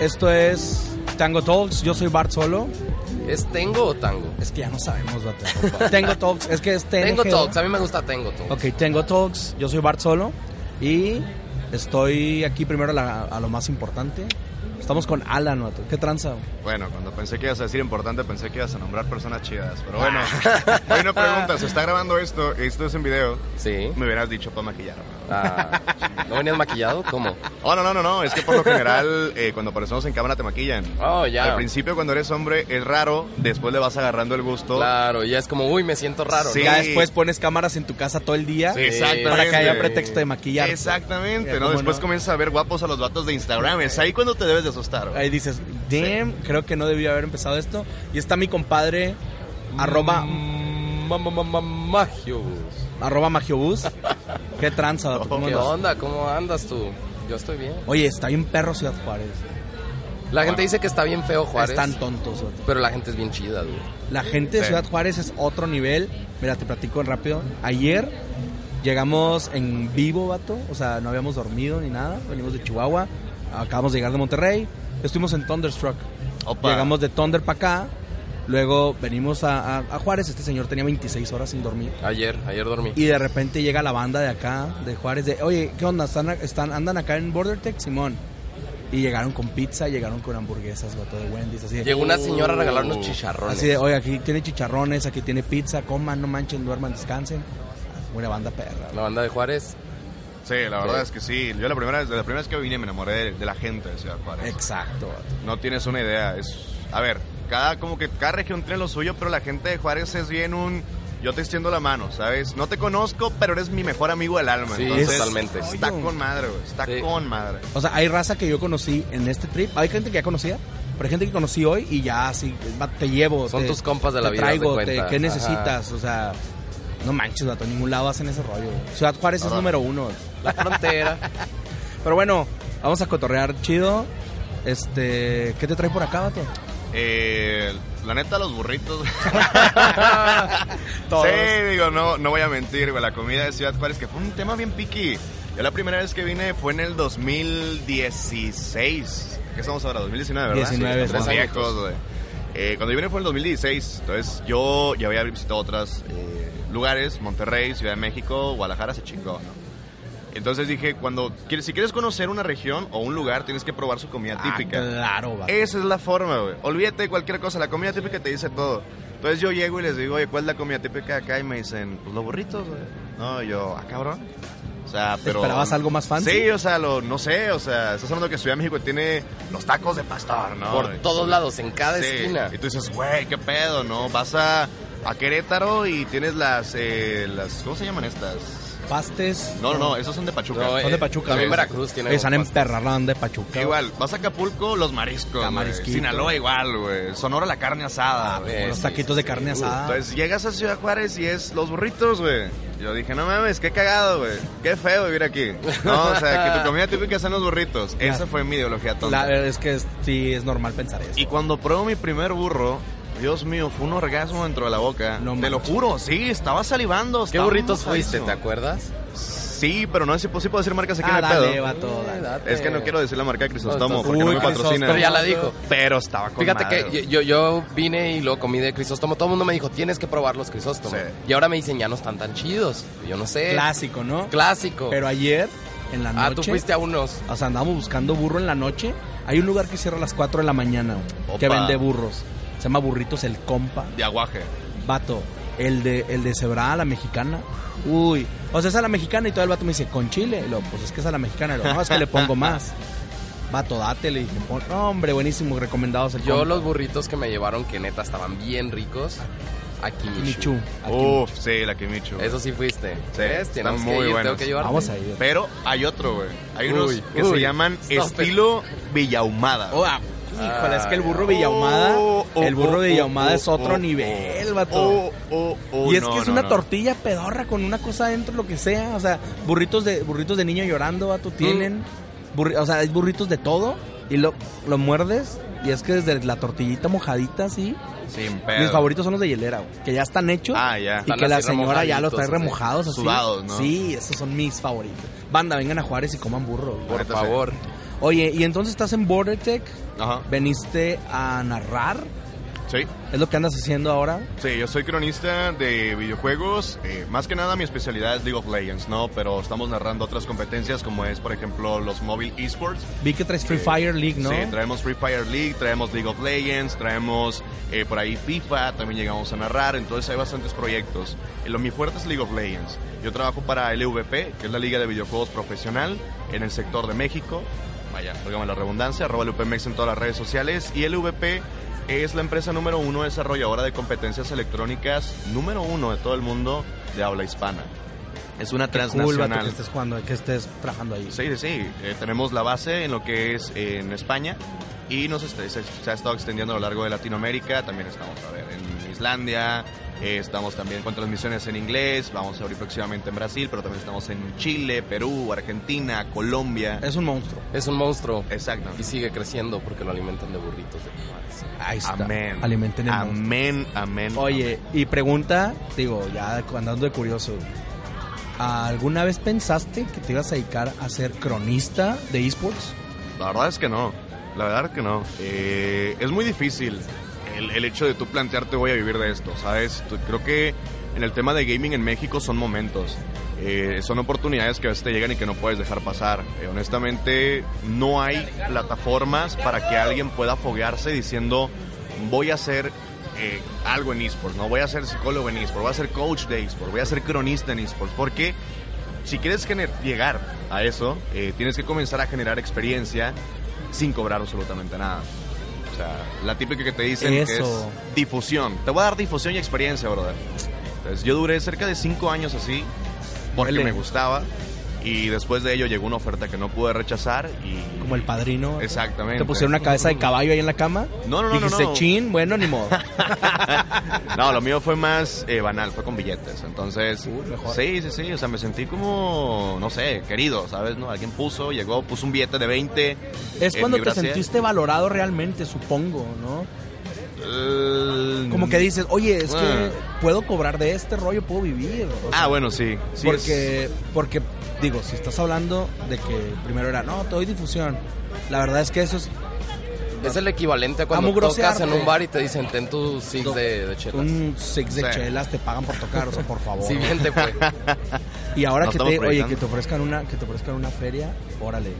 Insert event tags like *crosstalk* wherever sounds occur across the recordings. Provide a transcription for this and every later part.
Esto es Tango Talks. Yo soy Bart Solo. ¿Es Tengo o Tango? Es que ya no sabemos, vato. *laughs* Tengo Talks. Es que es Tengo TNG. Talks, a mí me gusta Tengo Talks. Ok, Tengo Talks. Yo soy Bart Solo. Y estoy aquí primero a, la- a lo más importante. Estamos con Alan, vato. ¿Qué tranza? Bueno, cuando pensé que ibas a decir importante, pensé que ibas a nombrar personas chidas. Pero bueno, *laughs* hay una pregunta. Se está grabando esto, esto es en video. Sí. Me hubieras dicho para maquillar. Ah, ¿No venías maquillado? ¿Cómo? Oh, no, no, no, no. Es que por lo general, eh, cuando aparecemos en cámara te maquillan. Oh, ya. Al principio, cuando eres hombre, es raro. Después le vas agarrando el gusto. Claro, ya es como, uy, me siento raro. Sí. ¿no? Ya después pones cámaras en tu casa todo el día. Sí, exactamente. Para que haya pretexto de maquillar. Exactamente, ¿no? ¿cómo Después no? comienzas a ver guapos a los vatos de Instagram. Es ahí cuando te debes de asustar. Ahí dices, damn, creo que no debía haber empezado esto. Y está mi compadre, arroba, Mm, ma- ma- ma- ma- Magios. Arroba Magiobús. ¿Qué tranza, *laughs* vato? ¿Cómo ¿Qué andas? onda? ¿Cómo andas tú? Yo estoy bien. Oye, está bien perro Ciudad Juárez. La gente dice que está bien feo Juárez. Están tontos. Pero la gente es bien chida, dude. La gente de Sí. Ciudad Juárez es otro nivel. Mira, te platico rápido. Ayer llegamos en vivo, vato. O sea, no habíamos dormido ni nada. Venimos de Chihuahua. Acabamos de llegar de Monterrey. Estuvimos en Thunderstruck. Opa. Llegamos de Thunder para acá. Luego venimos a, a- a Juárez. Este señor tenía 26 horas sin dormir. Ayer, ayer dormí. Y de repente llega la banda de acá, de Juárez, de, oye, ¿qué onda? ¿Están, están, ¿Andan acá en BorderTech? Simón. Y llegaron con pizza, llegaron con hamburguesas, vato, de Wendy's, así de, Llegó una señora a regalar unos chicharrones. así de, oye, aquí tiene chicharrones, aquí tiene pizza, coman, no manchen, duerman, descansen. Buena banda perra. La banda de Juárez. Sí, la verdad Sí. es que sí. Yo la primera, vez- la primera vez que vine me enamoré de, de la gente de Ciudad Juárez. Exacto. No tienes una idea. Es, a ver, cada como que cada región tiene lo suyo, pero la gente de Juárez es bien un yo te extiendo la mano, ¿sabes? No te conozco, pero eres mi mejor amigo del alma. Sí, Entonces, totalmente. Está con madre, güey. Está Sí. con madre. O sea, hay raza que yo conocí en este trip. Hay gente que ya conocía, pero hay gente que conocí hoy y ya así, te llevo. Son te- tus compas de la te vida, Traigo, te- cuenta. ¿qué Ajá. necesitas? O sea, no manches, vato, en ningún lado hacen ese rollo. güey. Ciudad Juárez es número uno. La frontera. *laughs* Pero bueno, vamos a cotorrear chido. Este, ¿qué te trae por acá, vato? Eh, la neta, los burritos. *laughs* Todos. Sí, digo, no, no voy a mentir, güey. La comida de Ciudad Juárez, que fue un tema bien piqui. Yo la primera vez que vine fue en el 2016. ¿Qué estamos ahora? 2019, ¿verdad? 19, Tres sí. viejos, güey. Eh, cuando yo vine fue en el 2016. Entonces yo ya había visitado otros lugares, Monterrey, Ciudad de México, Guadalajara, se chingó, ¿no? Entonces dije, cuando quieres, si quieres conocer una región o un lugar, tienes que probar su comida Ah, típica. claro, vato. Esa es la forma, güey. Olvídate de cualquier cosa. La comida típica te dice todo. Entonces yo llego y les digo, oye, ¿cuál es la comida típica de acá? Y me dicen, pues los burritos, güey. No, yo, ah, cabrón. O sea, pero... ¿Esperabas algo más fancy? Sí, o sea, lo, no sé, o sea, estás hablando que Ciudad de México tiene los tacos de pastor, ¿no? Por todos lados, en cada Sí. esquina. Y tú dices, güey, qué pedo, ¿no? Vas a, a Querétaro y tienes las, eh, las, ¿cómo se llaman estas? Pastes. No, no, no, esos son de Pachuca. No, Son eh, de Pachuca. También. Veracruz tiene. Están emperrarán de Pachuca. Igual, vas a Acapulco, los mariscos. Sinaloa igual, güey. Sonora la carne asada. Ah. Los sí, taquitos de carne sí. asada. Entonces llegas a Ciudad Juárez y es los burritos, güey. Yo dije, no mames, qué cagado, güey. Qué feo vivir aquí. No, o sea, que tu comida típica sean los burritos. Esa fue mi ideología tonta. La- es que es- sí, es normal pensar eso. Y cuando pruebo mi primer burro, Dios mío, fue un orgasmo dentro de la boca. No Te lo juro, sí, estaba salivando. ¿Qué estaba burritos fuiste? ¿Te acuerdas? Sí, pero no sé si puedo decir marcas aquí Ah, en el dale, pedo. Date. Es que no quiero decir la marca de Crisostomo No, porque no Uy, me patrocina. Pero ya la dijo. Pero estaba con Fíjate madre, que yo, yo vine y lo comí de Crisóstomo. Todo el mundo me dijo, tienes que probar los Crisóstomos. Sí. Y ahora me dicen, ya no están tan chidos. Yo no sé. Clásico, ¿no? Clásico. Pero ayer, en la noche. ah, tú fuiste a unos. O sea, andamos buscando burro en la noche. Hay un lugar que cierra a las 4 de la mañana que vende burros. Se llama Burritos El Compa. De aguaje. Vato, el de, el de Cebra, la mexicana. Uy, o sea, es a la mexicana y todo el vato me dice, ¿con chile? Y lo, pues es que es a la mexicana. Y lo, no, es que le pongo más. *laughs* Vato, date, le dije, pon- no, hombre, buenísimo, recomendados el Yo compa. los burritos que me llevaron, que neta estaban bien ricos. Aquí Michu. Aquí. Uf, sí, la Kimichu. Eso sí fuiste. Sí, ¿Ves? están muy que ir, buenos. tengo que llevarte. Vamos a ir. Pero hay otro, güey. Hay unos Uy, que uy, se llaman stop it. estilo Villahumada. Oh, ah, híjole, es que el burro Villahumada, Oh, oh, el burro oh, Villahumada oh, es otro oh, nivel, vato. oh, oh, oh, y es no, que es no, una no. tortilla pedorra con una cosa adentro, lo que sea. O sea, burritos de burritos de niño llorando, vato, tienen. Burri- o sea, hay burritos de todo. Y lo, lo muerdes. Y es que desde la tortillita mojadita así, Sin pedo. Mis favoritos son los de hielera, güey, que ya están hechos. Ah, ya. Y Están que la señora ya los trae remojados así. Sudados, ¿no? Sí, esos son mis favoritos. Banda, vengan a Juárez y coman burro. Por favor. Oye, y entonces estás en BorderTech, Ajá. veniste a narrar. Sí. ¿Es lo que andas haciendo ahora? Sí, yo soy cronista de videojuegos. eh, más que nada mi especialidad es League of Legends, ¿no? Pero estamos narrando otras competencias como es, por ejemplo, los mobile esports. Vi que traes Free Eh, Fire League, ¿no? Sí, traemos Free Fire League, traemos League of Legends, traemos eh, por ahí FIFA, también llegamos a narrar, entonces hay bastantes proyectos. Eh, lo mi fuerte es League of Legends. Yo trabajo para LVP, que es la Liga de Videojuegos Profesional, en el sector de México. Vaya, dígame la redundancia, arroba LVPMX en todas las redes sociales. Y LVP es la empresa número uno desarrolladora de competencias electrónicas, número uno de todo el mundo de habla hispana. Es una Qué cool, transnacional. que estés jugando, que estés trabajando ahí. Sí, sí, sí. Eh, tenemos la base en lo que es eh, en España y nos este- se, se ha estado extendiendo a lo largo de Latinoamérica. También estamos, a ver, en Islandia, eh, estamos también con transmisiones en inglés, vamos a abrir próximamente en Brasil, pero también estamos en Chile, Perú, Argentina, Colombia. Es un monstruo. Es un monstruo. Exacto. Y sigue creciendo porque lo alimentan de burritos de Juárez. Ahí está. Amén. Alimenten el monstruo. Amén, amén. Oye, y pregunta, digo, ya andando de curioso, ¿alguna vez pensaste que te ibas a dedicar a ser cronista de esports? La verdad es que no. La verdad es que no. Eh, es muy difícil el, hecho de tú plantearte voy a vivir de esto, ¿sabes? Creo que en el tema de gaming en México son momentos. Eh, son oportunidades que a veces te llegan y que no puedes dejar pasar. Eh, honestamente, no hay plataformas para que alguien pueda foguearse diciendo voy a hacer eh, algo en esports, ¿no? Voy a ser psicólogo en esports, voy a ser coach de esports, voy a ser cronista en esports. Porque si quieres llegar a eso, eh, tienes que comenzar a generar experiencia sin cobrar absolutamente nada. O sea, la típica que te dicen que es Eso. difusión. Te voy a dar difusión y experiencia, brother. Entonces, yo duré cerca de cinco años así, porque Huele. me gustaba. Y después de ello llegó una oferta que no pude rechazar y... Como el padrino. Exactamente. ¿Te pusieron una cabeza de caballo ahí en la cama? No, no, no, Dijiste, no. chin, bueno, ni modo. *laughs* no, lo mío fue más eh, banal, fue con billetes. Entonces, Uy, mejor. sí, sí, sí. O sea, me sentí como, no sé, querido, ¿sabes? no Alguien puso, llegó, puso un billete de 20. Es cuando te brasier. sentiste valorado realmente, supongo, ¿no? Eh, Como que dices, oye, es Ah. que puedo cobrar de este rollo, puedo vivir. O sea, Ah, bueno, sí. sí porque, es- porque, digo, si estás hablando de que primero era, no, te doy difusión. La verdad es que eso es Es el equivalente a cuando tocas en un bar y te dicen, ten tu six de, de chelas. un six de Sí. chelas, te pagan por tocar, o sea, por favor. Si bien te fue. *laughs* Y ahora que te, oye, que te ofrezcan una, que te ofrezcan una feria, órale.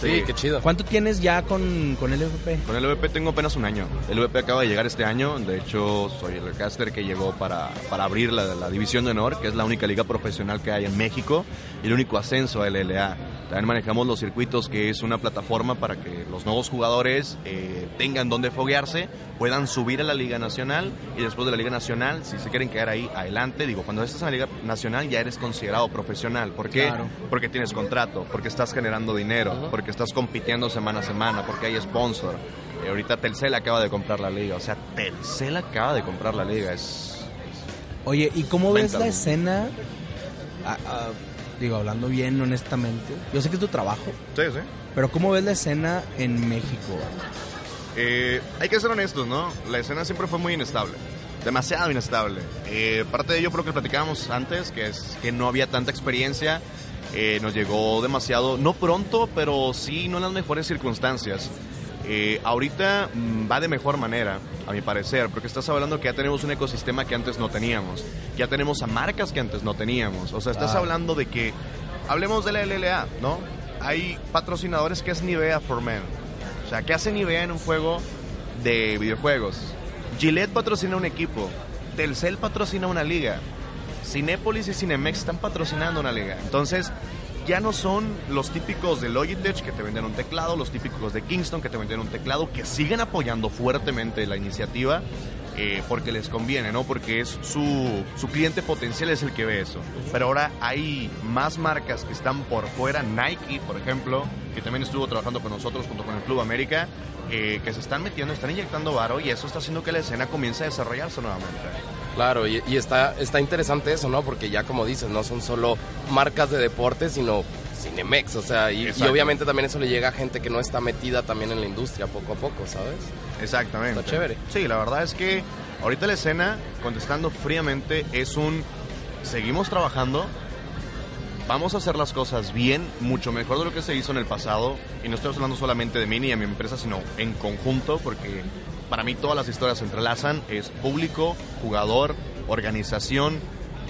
Sí, qué chido. ¿Cuánto tienes ya con, con el FP? Con el VP tengo apenas un año. El VP acaba de llegar este año. De hecho, soy el caster que llegó para, para abrir la, la División de Honor, que es la única liga profesional que hay en México y el único ascenso a LLA. También manejamos los circuitos, que es una plataforma para que los nuevos jugadores eh, tengan donde foguearse, puedan subir a la Liga Nacional y después de la Liga Nacional, si se quieren quedar ahí, adelante. Digo, cuando estás en la Liga Nacional ya eres considerado profesional. ¿Por qué? Claro. Porque tienes contrato, porque estás generando dinero, Ajá. Porque estás compitiendo semana a semana, porque hay sponsor. Eh, ahorita Telcel acaba de comprar la liga, o sea, Telcel acaba de comprar la liga, es... Oye, ¿y cómo ves Cuéntame. la escena? Ah, ah, digo, hablando bien honestamente, yo sé que es tu trabajo, Sí, sí. pero ¿cómo ves la escena en México? Eh, hay que ser honestos, ¿no? La escena siempre fue muy inestable. Demasiado inestable. Eh, parte de ello creo que platicábamos antes, que es que no había tanta experiencia. Eh, nos llegó demasiado, no pronto, pero sí no en las mejores circunstancias. Eh, ahorita mm, va de mejor manera, a mi parecer, porque estás hablando que ya tenemos un ecosistema que antes no teníamos. Ya tenemos a marcas que antes no teníamos. O sea, estás Claro. hablando de que, hablemos de la LLA, ¿no? Hay patrocinadores que es Nivea for Men. O sea, ¿qué hace Nivea en un juego de videojuegos? Gillette patrocina un equipo. Telcel patrocina una liga. Cinépolis y Cinemex están patrocinando una liga. Entonces, ya no son los típicos de Logitech que te venden un teclado, los típicos de Kingston que te venden un teclado, que siguen apoyando fuertemente la iniciativa eh, porque les conviene, ¿no? Porque es su, su cliente potencial es el que ve eso. Pero ahora hay más marcas que están por fuera, Nike, por ejemplo, que también estuvo trabajando con nosotros junto con el Club América, eh, que se están metiendo, están inyectando varo y eso está haciendo que la escena comience a desarrollarse nuevamente. Claro, y, y está, está interesante eso, ¿no? Porque ya como dices, no son solo marcas de deporte, sino Cinemex, o sea, y, y obviamente también eso le llega a gente que no está metida también en la industria poco a poco, ¿sabes? Exactamente. Está chévere. Sí, la verdad es que Ahorita la escena, contestando fríamente, es un seguimos trabajando, vamos a hacer las cosas bien, mucho mejor de lo que se hizo en el pasado. Y no estoy hablando solamente de mí ni de mi empresa, sino en conjunto, porque para mí todas las historias se entrelazan. Es público, jugador, organización,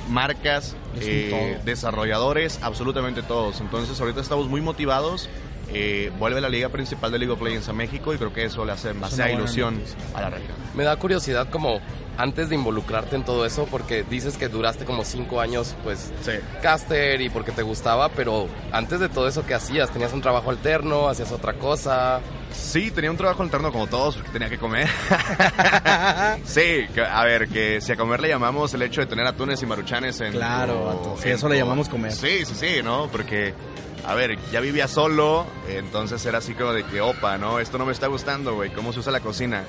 marcas, eh, desarrolladores, absolutamente todos. Entonces ahorita estamos muy motivados. Eh, vuelve la liga principal de League of Legends a México y creo que eso le hace demasiada ilusión noticia. a la región. Me da curiosidad como antes de involucrarte en todo eso, porque dices que duraste como cinco años, pues, Sí. caster y porque te gustaba, pero antes de todo eso, ¿qué hacías? ¿Tenías un trabajo alterno? ¿Hacías otra cosa? Sí, tenía un trabajo alterno como todos porque tenía que comer. *laughs* sí, a ver, que si a comer le llamamos el hecho de tener atunes y maruchanes en Claro. Sí, en eso le llamamos comer. Sí, sí, sí, ¿no? Porque, a ver, ya vivía solo, entonces era así como de que, opa, ¿no? Esto no me está gustando, güey, ¿cómo se usa la cocina?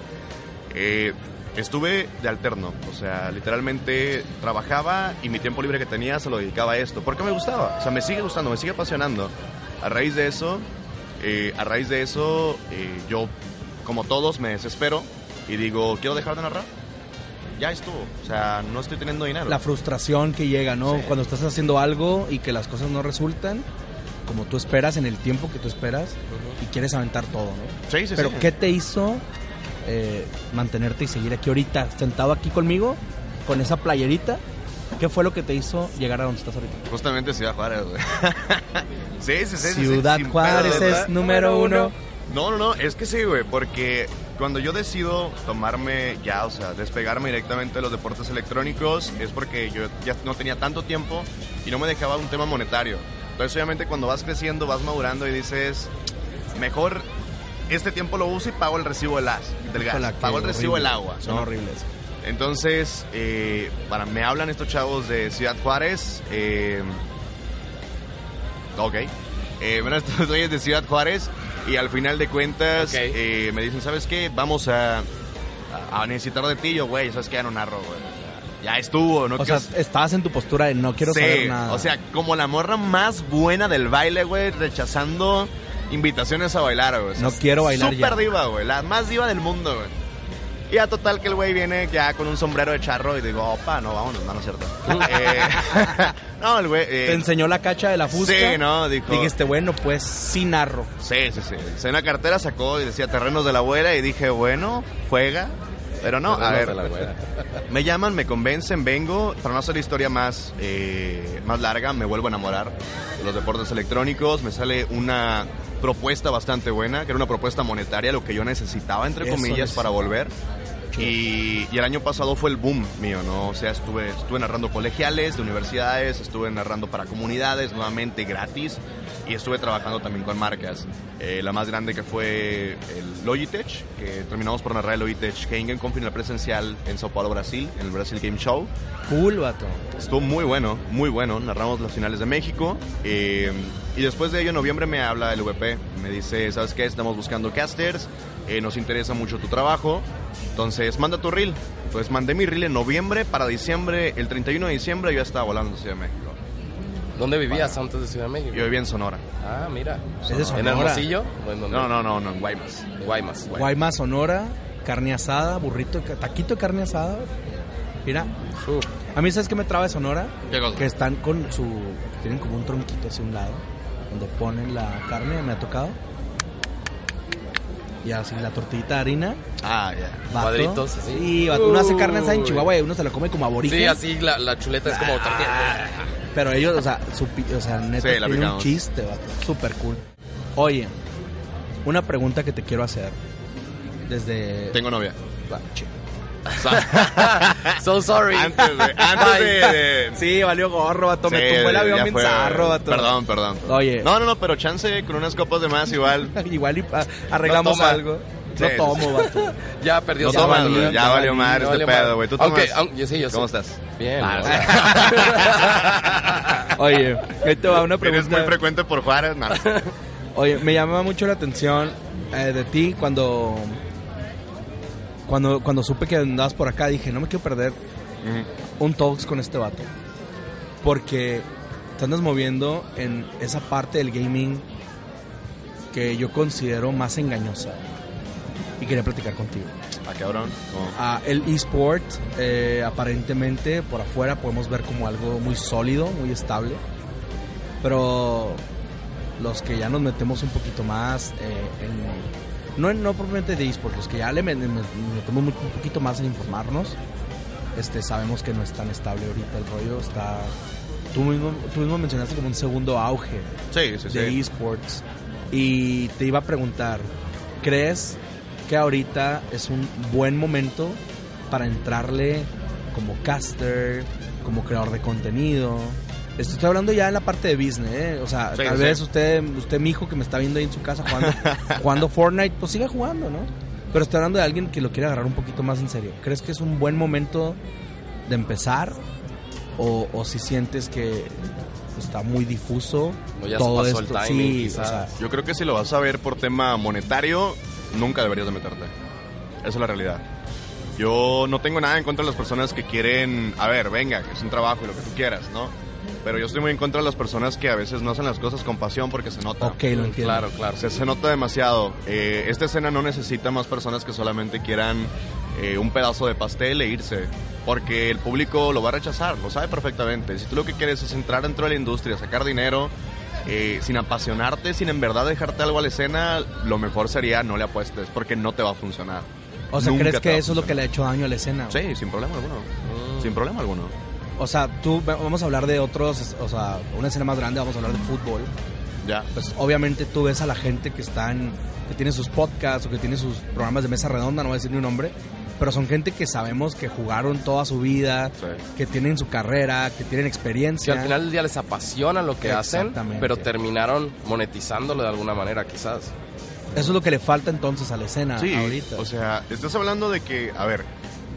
Eh, estuve de alterno, o sea, literalmente trabajaba y mi tiempo libre que tenía se lo dedicaba a esto, porque me gustaba, o sea, me sigue gustando, me sigue apasionando. A raíz de eso, eh, a raíz de eso, eh, yo, como todos, me desespero y digo, quiero dejar de narrar. Ya estuvo, o sea, no estoy teniendo dinero. La frustración que llega, ¿no? Sí. Cuando estás haciendo algo y que las cosas no resultan como tú esperas, en el tiempo que tú esperas, y quieres aventar todo, ¿no? Sí, sí, Pero sí. ¿qué te hizo eh, mantenerte y seguir aquí ahorita, sentado aquí conmigo, con esa playerita? ¿Qué fue lo que te hizo llegar a donde estás ahorita? Justamente Ciudad Juárez, güey. *laughs* sí, sí, sí, Ciudad Juárez pedo, es número uno. No, no, no, es que sí, güey, porque cuando yo decido tomarme ya, o sea, despegarme directamente de los deportes electrónicos, es porque yo ya no tenía tanto tiempo y no me dejaba un tema monetario. Entonces, obviamente, cuando vas creciendo, vas madurando y dices, mejor este tiempo lo uso y pago el recibo del, gas, del gas, pago el recibo del agua. Son ¿no? horribles. Entonces, eh, para, me hablan estos chavos de Ciudad Juárez. Eh, ok. Eh, bueno, *laughs* estos güeyes de Ciudad Juárez. Y al final de cuentas, eh, me dicen: ¿Sabes qué? Vamos a, a, a necesitar de ti. Yo, güey, ¿sabes qué? Ya no narro, güey. Ya estuvo, ¿no? O sea, estabas en tu postura de no quiero Sí, saber nada. O sea, como la morra más buena del baile, güey, rechazando invitaciones a bailar, güey. O sea, No quiero bailar Super ya. diva, güey. La más diva del mundo, güey. Y a total que el güey viene ya con un sombrero de charro y digo, opa, no, vámonos, no, no es cierto. *laughs* Eh, *laughs* no, el güey... eh, te enseñó la cacha de la fusca. Sí, no, dijo... Dijiste, bueno, pues sin narro. Sí, sí, sí. Se una cartera, sacó y decía terrenos de la abuela y dije, bueno, juega. Pero no, a ver, me llaman, me convencen, vengo. Para no hacer la historia más, eh, más larga, me vuelvo a enamorar de los deportes electrónicos. Me sale una propuesta bastante buena, que era una propuesta monetaria, lo que yo necesitaba, entre Eso comillas, para volver. Y, y el año pasado fue el boom mío, ¿no? O sea, estuve, estuve narrando colegiales de universidades, estuve narrando para comunidades nuevamente gratis y estuve trabajando también con marcas. Eh, la más grande que fue el Logitech, que terminamos por narrar el Logitech Game Company presencial en Sao Paulo, Brasil, en el Brasil Game Show. Cool, vato. Estuvo muy bueno, muy bueno. Narramos las finales de México. eh, y después de ello, en noviembre me habla el VP. Me dice, ¿sabes qué? Estamos buscando casters. eh, nos interesa mucho tu trabajo. Entonces, manda tu reel. Entonces, mandé mi reel en noviembre. Para diciembre, el 31 de diciembre, yo ya estaba volando a Ciudad de México. ¿Dónde vivías antes de Ciudad de México? Yo vivía en Sonora. Ah, mira. Es de ¿En Sonora. Hermosillo? ¿O en dónde? No, no, no, no, en Guaymas. Guaymas. Guaymas, Sonora, carne asada, burrito, taquito de carne asada. Mira, Uf. a mí sabes que me traba de Sonora, ¿Qué cosa? que están con su tienen como un tronquito hacia un lado donde ponen la carne, me ha tocado. Y así la tortillita de harina, Ah, ya. vato. Cuadritos. Sí, uno hace carne asada en. Chihuahua y uno se la come como aborigen. Sí, así la, la chuleta es como tortilla. Pero ellos, o sea, su, o sea, neta, Sí, tiene un chiste, vato. Súper cool. Oye, una pregunta que te quiero hacer. Desde... Tengo novia. Va, che. *laughs* So sorry. Antes, güey, antes de... de- Sí, valió gorro, vato. me Sí, tumbó el avión bien zarro, vato. Perdón, perdón. Oye. No, no, no, pero chance con unas copas de más igual. *laughs* Igual y arreglamos No algo. No sí. tomo, vato. *laughs* Ya perdió No güey, ya. ya valió madre este pedo, güey. ¿Tú tomas? aunque- yo sí, yo sí. ¿Cómo estás? Bien. Ah, o sea, *laughs* *laughs* Oye, ahí te va una Eres muy pregunta. frecuente por Juárez, no. Oye, me llama mucho la atención eh, de ti cuando, cuando cuando supe que andabas por acá. Dije, no me quiero perder un talks con este vato. Porque te andas moviendo en esa parte del gaming que yo considero más engañosa. Y quería platicar contigo. Ah, cabrón. ¿Cómo? Ah, el eSport, eh, aparentemente, por afuera podemos ver como algo muy sólido, muy estable. Pero los que ya nos metemos un poquito más eh, en... No, no propiamente de eSport, los que ya le met- me- me metemos un poquito más en informarnos, este, sabemos que no es tan estable ahorita el rollo. Está... Tú mismo, tú mismo mencionaste como un segundo auge Sí, sí, de sí. esports. Y te iba a preguntar, ¿crees que ahorita es un buen momento para entrarle como caster, como creador de contenido? Esto Estoy hablando ya en la parte de business, ¿eh? O sea, Sí, tal sí. vez usted, usted, mi hijo que me está viendo ahí en su casa jugando, *laughs* jugando Fortnite, pues siga jugando, ¿no? Pero estoy hablando de alguien que lo quiere agarrar un poquito más en serio. ¿Crees que es un buen momento de empezar? ¿O, o si sientes que está muy difuso ya todo pasó esto? el timing, sí, quizás. o sea, Yo creo que si lo vas a ver por tema monetario, nunca deberías de meterte. Esa es la realidad. Yo no tengo nada en contra de las personas que quieren, a ver, venga, que es un trabajo y lo que tú quieras, ¿no? Pero yo estoy muy en contra de las personas que a veces no hacen las cosas con pasión porque se nota. ok, lo entiendo. Claro, claro. Se, se nota demasiado. Eh, esta escena no necesita más personas que solamente quieran eh, un pedazo de pastel e irse. Porque el público lo va a rechazar, lo sabe perfectamente. Si tú lo que quieres es entrar dentro de la industria, sacar dinero, eh, sin apasionarte, sin en verdad dejarte algo a la escena, lo mejor sería no le apuestes, porque no te va a funcionar. O sea, Nunca ¿crees que eso es lo que le ha hecho daño a la escena? güey? Sí, sin problema alguno. Mm. Sin problema alguno. O sea, tú, vamos a hablar de otros, o sea, una escena más grande, vamos a hablar de fútbol. Ya. Pues obviamente tú ves a la gente que están, que tiene sus podcasts o que tiene sus programas de mesa redonda, no voy a decir ni un nombre, pero son gente que sabemos que jugaron toda su vida, Sí. que tienen su carrera, que tienen Que experiencia. al final del día les apasiona lo que hacen, pero terminaron monetizándolo de alguna manera, quizás. Eso es lo que le falta entonces a la escena Sí, ahorita. o sea, estás hablando de que, a ver,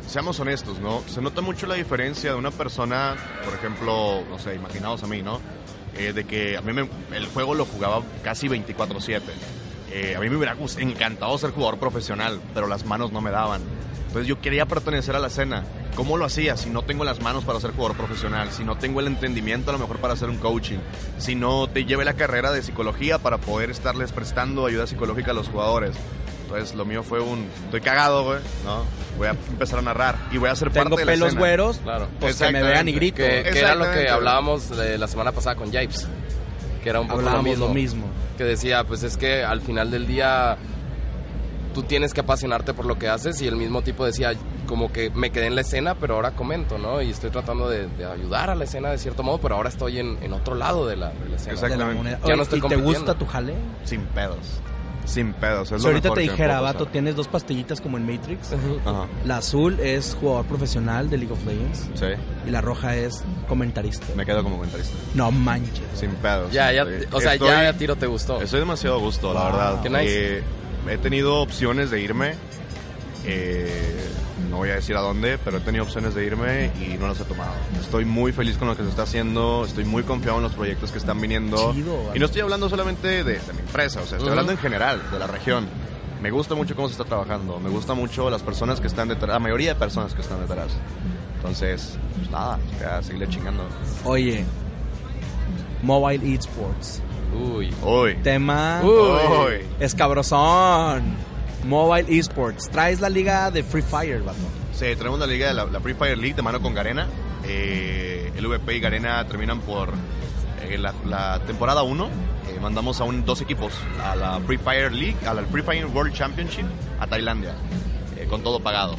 seamos honestos, ¿no? Se nota mucho la diferencia de una persona, por ejemplo, no sé, imaginaos a mí, ¿no? Eh, de que a mí me- el juego lo jugaba casi 24/7. Eh, a mí me hubiera gust- encantado ser jugador profesional, pero las manos no me daban. Entonces yo quería pertenecer a la escena. ¿Cómo lo hacía si no tengo las manos para ser jugador profesional? Si no tengo el entendimiento a lo mejor para hacer un coaching. Si no te lleve la carrera de psicología para poder estarles prestando ayuda psicológica a los jugadores. Entonces lo mío fue un... Estoy cagado, güey, ¿no? Voy a empezar a narrar y voy a ser Tengo parte de la pelos escena. güeros, Claro. pues que me vean y grito. Que, que era lo que hablábamos de la semana pasada con Japes. Que era un poco Hablábamos lo lo mismo. mismo. Que decía, pues es que al final del día tú tienes que apasionarte por lo que haces y el mismo tipo decía como que me quedé en la escena pero ahora comento, ¿no? Y estoy tratando de, de ayudar a la escena de cierto modo, pero ahora estoy en, en otro lado de la, de la escena. Exacto. de la Exactamente. Ya Oye, no estoy ¿Y te gusta tu jale? Sin pedos. Sin pedos. Es Si lo ahorita mejor te dijera, vato, tienes dos pastillitas como en Matrix. Ajá. La azul es jugador profesional de League of Legends Sí, y la roja es comentarista. me quedo como comentarista. No manches. Sin pedos. Ya, ya, o sea, Estoy- ya a tiro te gustó. Estoy demasiado gusto, la verdad. Qué nice. Eh, he tenido opciones de irme. eh, no voy a decir a dónde, pero he tenido opciones de irme y no las he tomado. Estoy muy feliz con lo que se está haciendo. Estoy muy confiado en los proyectos que están viniendo. Chido, vale. y no estoy hablando solamente de, de mi empresa, o sea, estoy hablando en general, de la región. Me gusta mucho cómo se está trabajando. Me gusta mucho las personas que están detrás, la mayoría de personas que están detrás. Entonces, pues nada, ya seguirle chingando. Oye, Mobile Esports. Uy. Uy. Tema Uy. escabrosón. Mobile Esports. Traes la liga de Free Fire, vato. Sí, tenemos la liga de la, la Free Fire League de mano con Garena. Eh, el VP y Garena terminan por eh, la, la temporada 1. Eh, mandamos a un, dos equipos, a la Free Fire League, a la Free Fire World Championship, a Tailandia, eh, con todo pagado.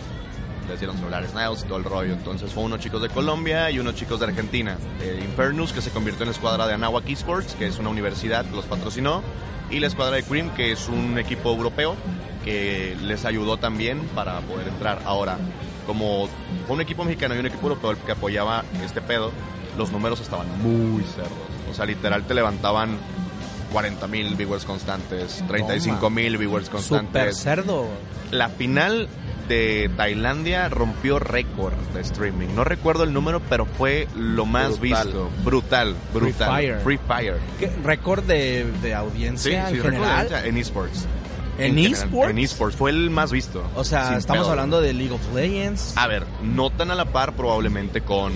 Les dieron celulares Niles, todo el rollo. Entonces fue unos chicos de Colombia y unos chicos de Argentina. Eh, Infernus, que se convirtió en la escuadra de Anahuac Esports, que es una universidad que los patrocinó. Y la escuadra de Cream, que es un equipo europeo que les ayudó también para poder entrar. Ahora, como fue un equipo mexicano y un equipo europeo que apoyaba este pedo, los números estaban muy cerdos. O sea, literal te levantaban 40 mil viewers constantes, 35 mil viewers Super constantes. cerdo. La final de Tailandia rompió récord de streaming. No recuerdo el número, pero fue lo más Brutal. visto. Brutal, brutal. Fire. Free Fire. ¿Qué? ¿Récord de, de Sí, audiencia sí, en de general? audiencia en esports. ¿En esports? En esports. Fue el más visto. O sea, Sin estamos pedo. hablando de League of Legends. A ver, no tan a la par probablemente con,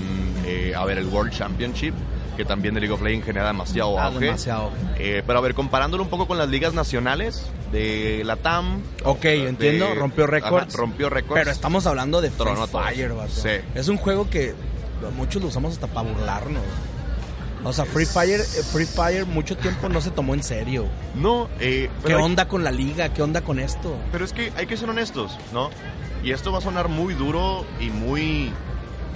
eh, a ver, el World Championship, que también de League of Legends genera demasiado Ah, auge. demasiado. Eh, pero a ver, comparándolo un poco con las ligas nacionales de la TAM. Ok, de- entiendo, rompió récords. Rompió récords. Pero estamos hablando de Free. Fire. Sí. Es un juego que muchos lo usamos hasta para burlarnos. O sea, Free Fire, eh, Free Fire mucho tiempo no se tomó en serio. No, eh, ¿Qué hay- onda con la liga? ¿Qué onda con esto? Pero es que hay que ser honestos, ¿no? Y esto va a sonar muy duro y muy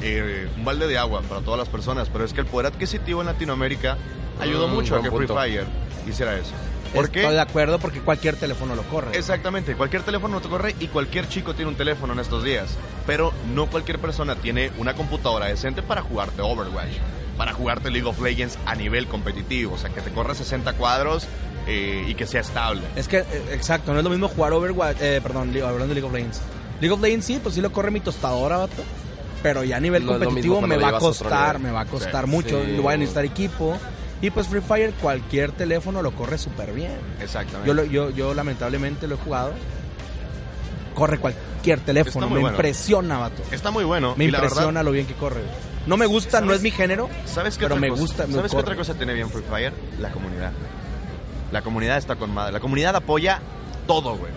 eh, un balde de agua para todas las personas, pero es que el poder adquisitivo en Latinoamérica ayudó Mm, mucho a que Free punto. Fire hiciera eso. ¿Por Estoy qué? de acuerdo porque cualquier teléfono lo corre. Exactamente, cualquier teléfono te corre y cualquier chico tiene un teléfono en estos días, pero no cualquier persona tiene una computadora decente para jugarte Overwatch, para jugarte League of Legends a nivel competitivo, o sea, que te corra 60 cuadros eh, y que sea estable. Es que, eh, exacto, no es lo mismo jugar Overwatch, eh, perdón, hablando de League of Legends. League of Legends sí, pues sí lo corre mi tostadora, vato. Pero ya a nivel No competitivo me va a costar, me va a costar Sí. mucho. Sí. Voy a necesitar equipo. Y pues Free Fire, cualquier teléfono lo corre súper bien. Exactamente. Yo, lo- yo, yo lamentablemente lo he jugado. Corre cualquier teléfono, me bueno. impresiona, vato. Está muy bueno. Me y impresiona verdad, lo bien que corre. No me gusta, no es mi género, ¿Sabes qué pero me cosa? gusta. me ¿Sabes qué otra cosa tiene bien Free Fire? La comunidad. La comunidad está con madre. La comunidad apoya todo, güey.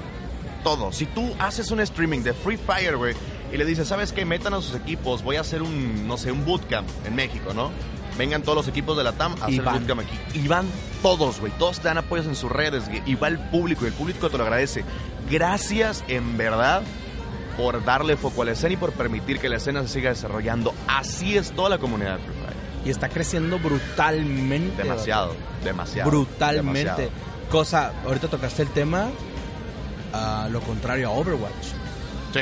Todo. Si tú haces un streaming de Free Fire, güey, y le dices, ¿sabes qué? Metan a sus equipos, voy a hacer un, no sé, un bootcamp en México, ¿no? Vengan todos los equipos de la TAM a hacer van. bootcamp aquí. Y van todos, güey. Todos te dan apoyos en sus redes, güey. Y va el público, y el público te lo agradece. Gracias, en verdad, por darle foco a la escena y por permitir que la escena se siga desarrollando. Así es toda la comunidad de Free Fire. Y está creciendo brutalmente. Demasiado, demasiado. brutalmente. demasiado. Cosa, ahorita tocaste el tema, a lo contrario a Overwatch.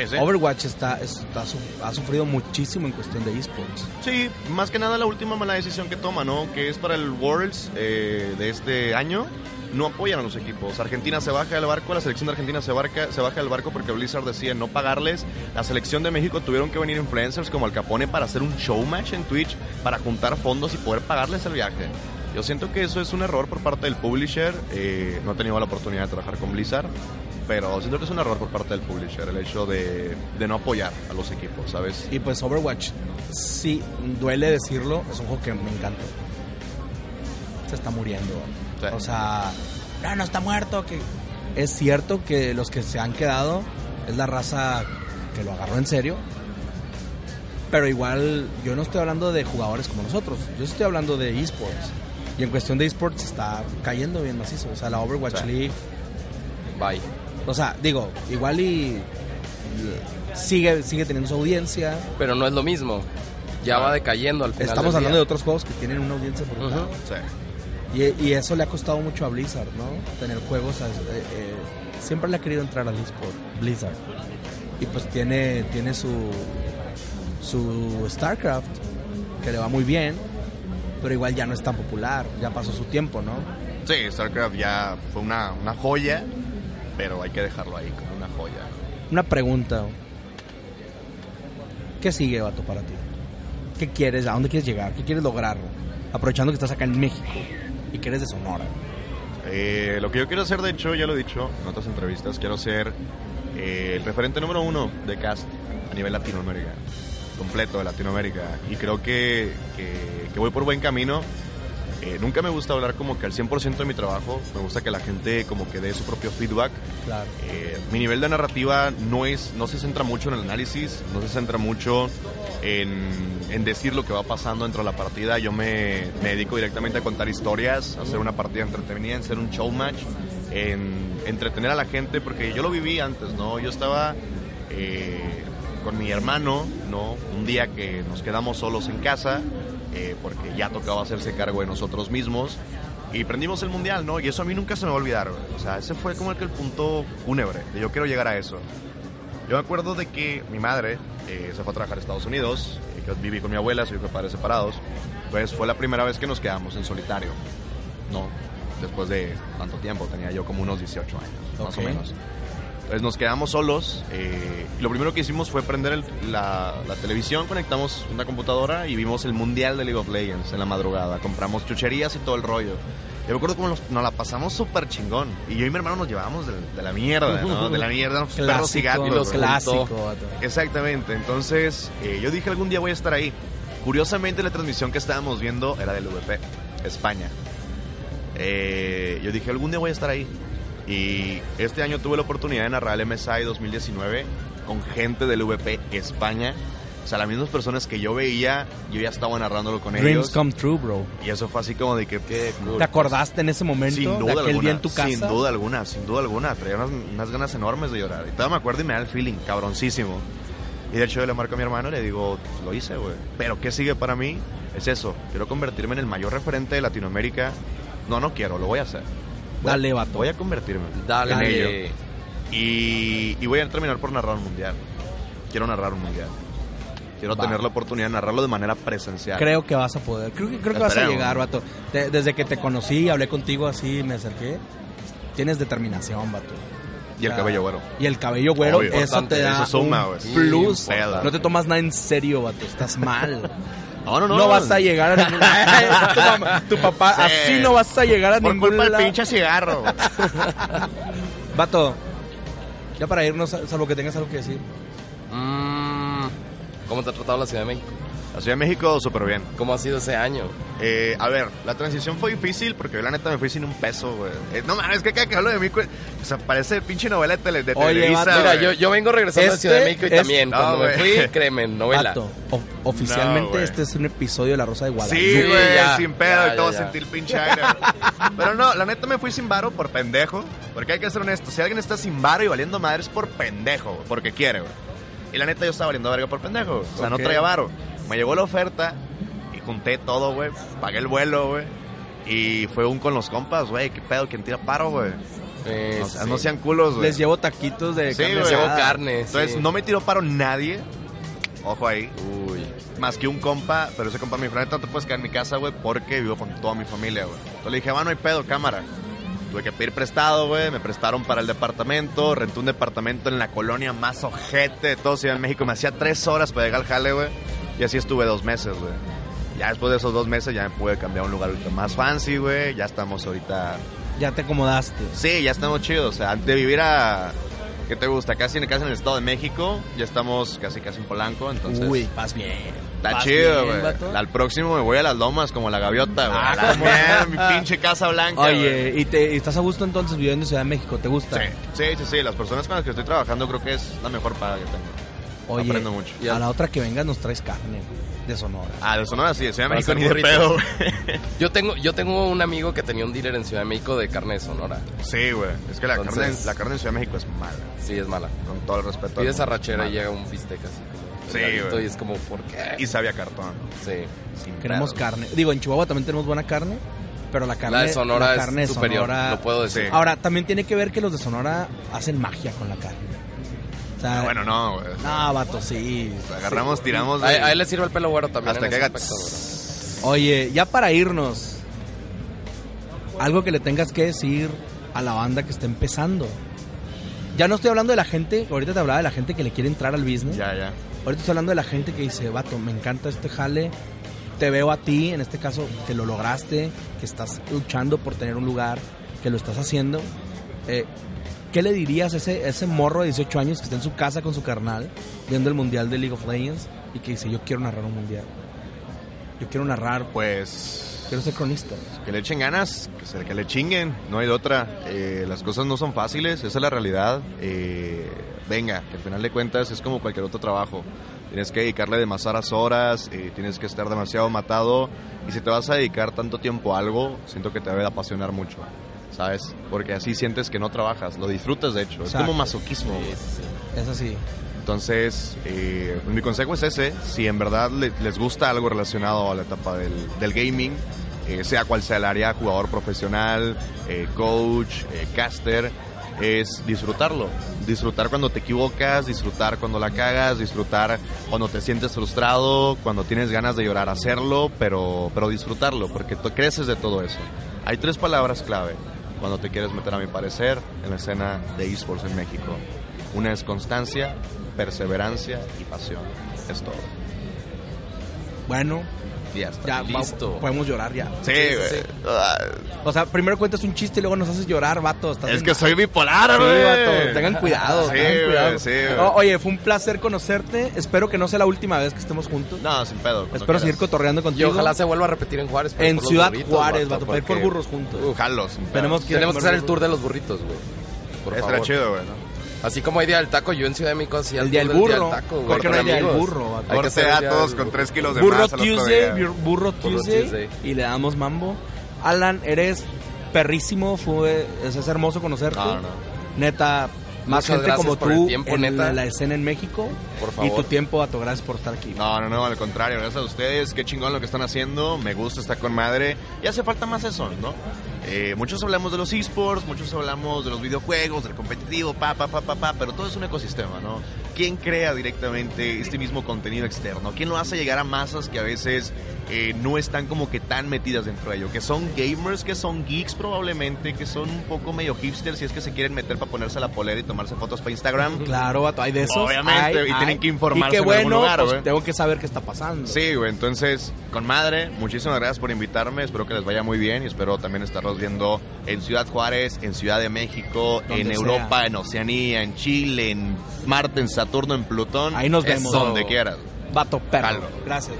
Sí, sí. Overwatch está, ha sufrido muchísimo en cuestión de esports. Sí, más que nada la última mala decisión que toma, ¿no? Que es para el Worlds eh, de este año. No apoyan a los equipos. Argentina se baja del barco, la selección de Argentina se, barca, se baja del barco porque Blizzard decide no pagarles. La selección de México tuvieron que venir influencers como Al Capone para hacer un showmatch en Twitch para juntar fondos y poder pagarles el viaje. Yo siento que eso es un error por parte del publisher. eh, no he tenido la oportunidad de trabajar con Blizzard, pero siento que es un error por parte del publisher el hecho de, de no apoyar a los equipos, ¿sabes? Y pues Overwatch, sí, duele decirlo, es un juego que me encanta. Se está muriendo. Sí. O sea, no, no está muerto. Que... Es cierto que los que se han quedado es la raza que lo agarró en serio. Pero igual, yo no estoy hablando de jugadores como nosotros. Yo estoy hablando de esports. Y en cuestión de esports está cayendo bien macizo. O sea, la Overwatch. League. Bye. O sea, digo, igual y. Sigue, sigue teniendo su audiencia. Pero no es lo mismo. Ya va decayendo al final. Estamos hablando de otros juegos que tienen una audiencia brutal. Ujú. Sí. y, y eso le ha costado mucho a Blizzard, ¿no? Tener juegos. a- eh, eh, siempre le ha querido entrar al eSport, Blizzard. Y pues tiene, tiene su, su StarCraft, que le va muy bien, pero igual ya no es tan popular. Ya pasó su tiempo, ¿no? Sí, StarCraft ya fue una, una joya, pero hay que dejarlo ahí como una joya. Una pregunta. ¿Qué sigue, vato, para ti? ¿Qué quieres? ¿A dónde quieres llegar? ¿Qué quieres lograr? Aprovechando que estás acá en México y que eres de Sonora. Eh, lo que yo quiero hacer, de hecho, ya lo he dicho en otras entrevistas, quiero ser eh, el referente número uno de cast a nivel Latinoamérica, completo de Latinoamérica. Y creo que, que- que voy por buen camino. Eh, nunca me gusta hablar como que al 100% de mi trabajo, me gusta que la gente como que dé su propio feedback. Claro. Eh, mi nivel de narrativa no es no se centra mucho en el análisis, no se centra mucho en, en decir lo que va pasando dentro de la partida. Yo me, me dedico directamente a contar historias, a hacer una partida entretenida, en ser un showmatch, en entretener a la gente, porque yo lo viví antes, ¿no? Yo estaba eh, con mi hermano, ¿no? Un día que nos quedamos solos en casa, eh, porque ya tocaba hacerse cargo de nosotros mismos. Y prendimos el mundial, ¿no? Y eso a mí nunca se me va a olvidar. O sea, ese fue como el, que el punto fúnebre. De yo quiero llegar a eso. Yo me acuerdo de que mi madre eh, se fue a trabajar a Estados Unidos. eh, que viví con mi abuela, soy de padres separados. Pues fue la primera vez que nos quedamos en solitario, ¿no? Después de tanto tiempo, tenía yo como unos 18 años, más o menos. Entonces nos quedamos solos. eh, lo primero que hicimos fue prender el- la, la televisión, conectamos una computadora y vimos el Mundial de League of Legends en la madrugada. Compramos chucherías y todo el rollo. Yo me acuerdo cómo nos, nos la pasamos súper chingón. Y yo y mi hermano nos llevábamos de, de la mierda, ¿no? De la mierda, ¿no? perros y gatos. los güey. clásico, juntó. vato. Exactamente. Entonces, eh, yo dije algún día voy a estar ahí. curiosamente la transmisión que estábamos viendo era del VP, España. Eh, yo dije, algún día voy a estar ahí. Y este año tuve la oportunidad de narrar el MSI 2019 con gente del VP España. O sea, las mismas personas que yo veía, yo ya estaba narrándolo con Dreams ellos. come true, bro. Y eso fue así como de que... Qué cool. ¿Te acordaste en ese momento Sin de duda aquel alguna, día en tu casa? sin duda alguna, sin duda alguna. Traía unas, unas ganas enormes de llorar. Y todavía me acuerdo y me da el feeling, cabroncísimo. Y de hecho yo le marco a mi hermano y le digo, "Pues, lo hice, güey. Pero ¿qué sigue para mí? Es eso. Quiero convertirme en el mayor referente de Latinoamérica. No, no quiero, lo voy a hacer. Dale, vato. Voy a convertirme Dale. en ello. Y, y voy a terminar por narrar un mundial. Quiero narrar un mundial. Quiero Va. tener la oportunidad de narrarlo de manera presencial. Creo que vas a poder. Creo que, creo que vas a llegar, vato. Te- desde que te conocí, hablé contigo así, me acerqué. Tienes determinación, vato. Y el O sea, cabello güero. Y el cabello güero, Obvio. eso te da eso suma, un plus. No te tomas nada en serio, vato. Estás mal. *laughs* No, no, No, no. vas a llegar a *laughs* ningún tu, mamá- tu papá, Sí. así no vas a llegar a Por ningún culpa del lado. pinche cigarro. *laughs* Vato, ya para irnos, salvo que tengas algo que decir. Mm, ¿Cómo te ha tratado la Ciudad de México? La Ciudad de México, súper bien. ¿Cómo ha sido ese año? Eh, a ver, la transición fue difícil porque yo la neta me fui sin un peso, güey. Eh, no mames, es que cada que hablo de mí, güey, o sea, parece pinche novela de, tele, de Oye, Televisa. vato, Mira, yo, yo vengo regresando a Este Ciudad de México y es- también. No, Cuando me fui, créeme, novela. Vato, oficialmente No, este es un episodio de La Rosa de Guadalupe. Sí, Sí, güey, ya, sin pedo, ya, y todo sentir el pinche aire. Pero no, la neta me fui sin varo por pendejo. Porque hay que ser honesto, si alguien está sin varo y valiendo madre es por pendejo, güey, porque quiere, güey. Y la neta yo estaba valiendo verga por pendejo. O sea, Ok. no traía varo. Me llegó la oferta y junté todo, güey. Pagué el vuelo, güey. Y fue un con los compas, güey. ¿Qué pedo? ¿Quién tira paro, güey? Eh, O sea, sí. no sean culos, güey. Les llevo taquitos de Sí, carne güey. Llevo carne. Entonces, sí. no me tiró paro nadie. Ojo ahí. Uy. Más que un compa, pero ese compa me dijo, "La neta, no te puedes quedar en mi casa, güey, porque vivo con toda mi familia, güey. Entonces le dije, va, no hay pedo, cámara. Tuve que pedir prestado, güey, me prestaron para el departamento, renté un departamento en la colonia más ojete de todo Ciudad de México. Me hacía tres horas para llegar al jale, güey. Y así estuve dos meses, güey. Ya después de esos dos meses ya me pude cambiar a un lugar ahorita más fancy, güey. Ya estamos ahorita... Ya te acomodaste. Sí, ya estamos chidos. O sea, antes de vivir a... ¿Qué te gusta? Casi en, casi en el Estado de México. Ya estamos casi casi en Polanco, entonces... Uy, vas bien. Está chido, güey. Al próximo me voy a las lomas como la gaviota, güey. Ah, A la ¿cómo mierda, no? mi pinche casa blanca. Oye, ¿y, te, y estás a gusto entonces viviendo en Ciudad de México? ¿Te gusta? Sí, sí, sí, sí. Las personas con las que estoy trabajando creo que es la mejor paga que tengo. Oye, Aprendo mucho. Y a la otra que vengas nos traes carne de Sonora. Ah, de Sonora sí, de Ciudad de México ni de pedo. *laughs* Yo tengo, yo tengo un amigo que tenía un dealer en Ciudad de México de carne de Sonora. Sí, güey. Es que la, Entonces- carne, la carne en Ciudad de México es mala. Sí, es mala. Con todo el respeto. Pides arrachera y Mala. llega un bistec así. Sí, güey. Y es como, ¿por qué? Y sabía cartón. Sí. Sin Queremos pedo. carne. Digo, en Chihuahua también tenemos buena carne, pero la carne La de Sonora la carne es de superior, Sonora- lo puedo decir. Ahora, también tiene que ver que los de Sonora hacen magia con la carne. O sea, Ah, bueno, no, güey. No, vato, sí. Agarramos, tiramos. A, de- a él le sirve el pelo güero también. hasta que haga. Oye, ya para irnos, algo que le tengas que decir a la banda que está empezando. Ya no estoy hablando de la gente, ahorita te hablaba de la gente que le quiere entrar al business. Ya, ya. Ahorita estoy hablando de la gente que dice, vato, me encanta este jale, te veo a ti, en este caso, que lo lograste, que estás luchando por tener un lugar, que lo estás haciendo. Eh, ¿Qué le dirías a ese, a ese morro de 18 años que está en su casa con su carnal, viendo el mundial de League of Legends y que dice, yo quiero narrar un mundial? Yo quiero narrar, Pues. quiero ser cronista. Que le echen ganas, que, se, que le chinguen, no hay de otra. Eh, las cosas no son fáciles, esa es la realidad. Eh, venga, que al final de cuentas es como cualquier otro trabajo. Tienes que dedicarle demasiadas horas, eh, tienes que estar demasiado matado. Y si te vas a dedicar tanto tiempo a algo, siento que te debe de apasionar mucho, ¿sabes? Porque así sientes que no trabajas, lo disfrutas de hecho. Es como masoquismo. Sí, sí. Es así. Entonces, eh, mi consejo es ese, si en verdad le- les gusta algo relacionado a la etapa del, del gaming, eh, sea cual sea el área, jugador profesional, eh, coach, caster, es disfrutarlo. Disfrutar cuando te equivocas, disfrutar cuando la cagas, disfrutar cuando te sientes frustrado, cuando tienes ganas de llorar, hacerlo, pero, pero disfrutarlo, porque tú creces de todo eso. Hay tres palabras clave cuando te quieres meter, a mi parecer, en la escena de esports en México. Una es constancia, perseverancia y pasión. Es todo. Bueno, ya está. Ya, va- Listo. podemos llorar ya. Sí, Sí, sí, güey. sí. O sea, primero cuentas un chiste y luego nos haces llorar, vato. Estás Es que soy bipolar, Sí, güey. vato, tengan cuidado, Sí, tengan cuidado. sí, oye, fue un placer conocerte. Espero que no sea la última vez que estemos juntos. No, sin pedo. Espero seguir quieras. cotorreando Y contigo. ojalá se vuelva a repetir en Juárez. En Ciudad burritos, Juárez, vato, para ir por burros juntos. Uh, jalo, sin pedo. Tenemos que, Tenemos que hacer el tour de los burritos, güey. Por Estará chido, güey, ¿no? Así como hay día del taco, yo en Ciudad de México hacía El día del del burro. taco, güey, ¿Por qué no hay día del burro? Hay que a día todos del con burro. 3 kilos de Burro otro Tuesday, día. Burro Burro Tuesday, Tuesday. y le damos mambo. Alan, eres perrísimo, fue, es, es hermoso conocerte. No, no. Neta, más Muchas gente como por el tú tiempo, en neta. la escena en México. Por Y favor. tu tiempo, Vato, gracias por estar aquí. No, no, no, al contrario, gracias a ustedes, qué chingón lo que están haciendo, me gusta, está con madre, y hace falta más eso, ¿no? Eh, muchos hablamos de los esports, muchos hablamos de los videojuegos, del competitivo, pa, pa, pa, pa, pa, pero todo es un ecosistema, ¿no? ¿Quién crea directamente este mismo contenido externo? ¿Quién lo hace llegar a masas que a veces eh, no están como que tan metidas dentro de ello? Que son gamers, que son geeks probablemente, que son un poco medio hipsters si es que se quieren meter para ponerse la polera y tomarse fotos para Instagram. Claro, Vato, hay de esos. Obviamente, hay, y tienen que informarse Y qué en algún bueno, lugar, pues, tengo que saber qué está pasando. Sí, güey, entonces, con madre, muchísimas gracias por invitarme, espero que les vaya muy bien y espero también estarlos viendo en Ciudad Juárez, en Ciudad de México, en sea. Europa, en Oceanía, en Chile, en Marte, en Saturno, en Plutón. Ahí nos vemos. Eso, donde quieras. Vato, perro. Jalo. Gracias.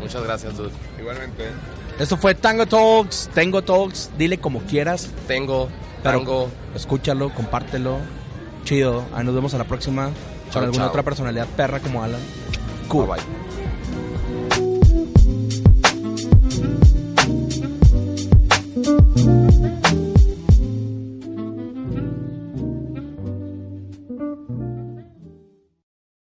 Muchas gracias, dude. Igualmente. Esto fue Tango Talks, Tango Talks, dile como quieras, Tengo, pero tango. escúchalo, compártelo. Chido. Ahí nos vemos a la próxima Chao, con alguna chao. otra personalidad perra como Alan. Cool. Bye, bye.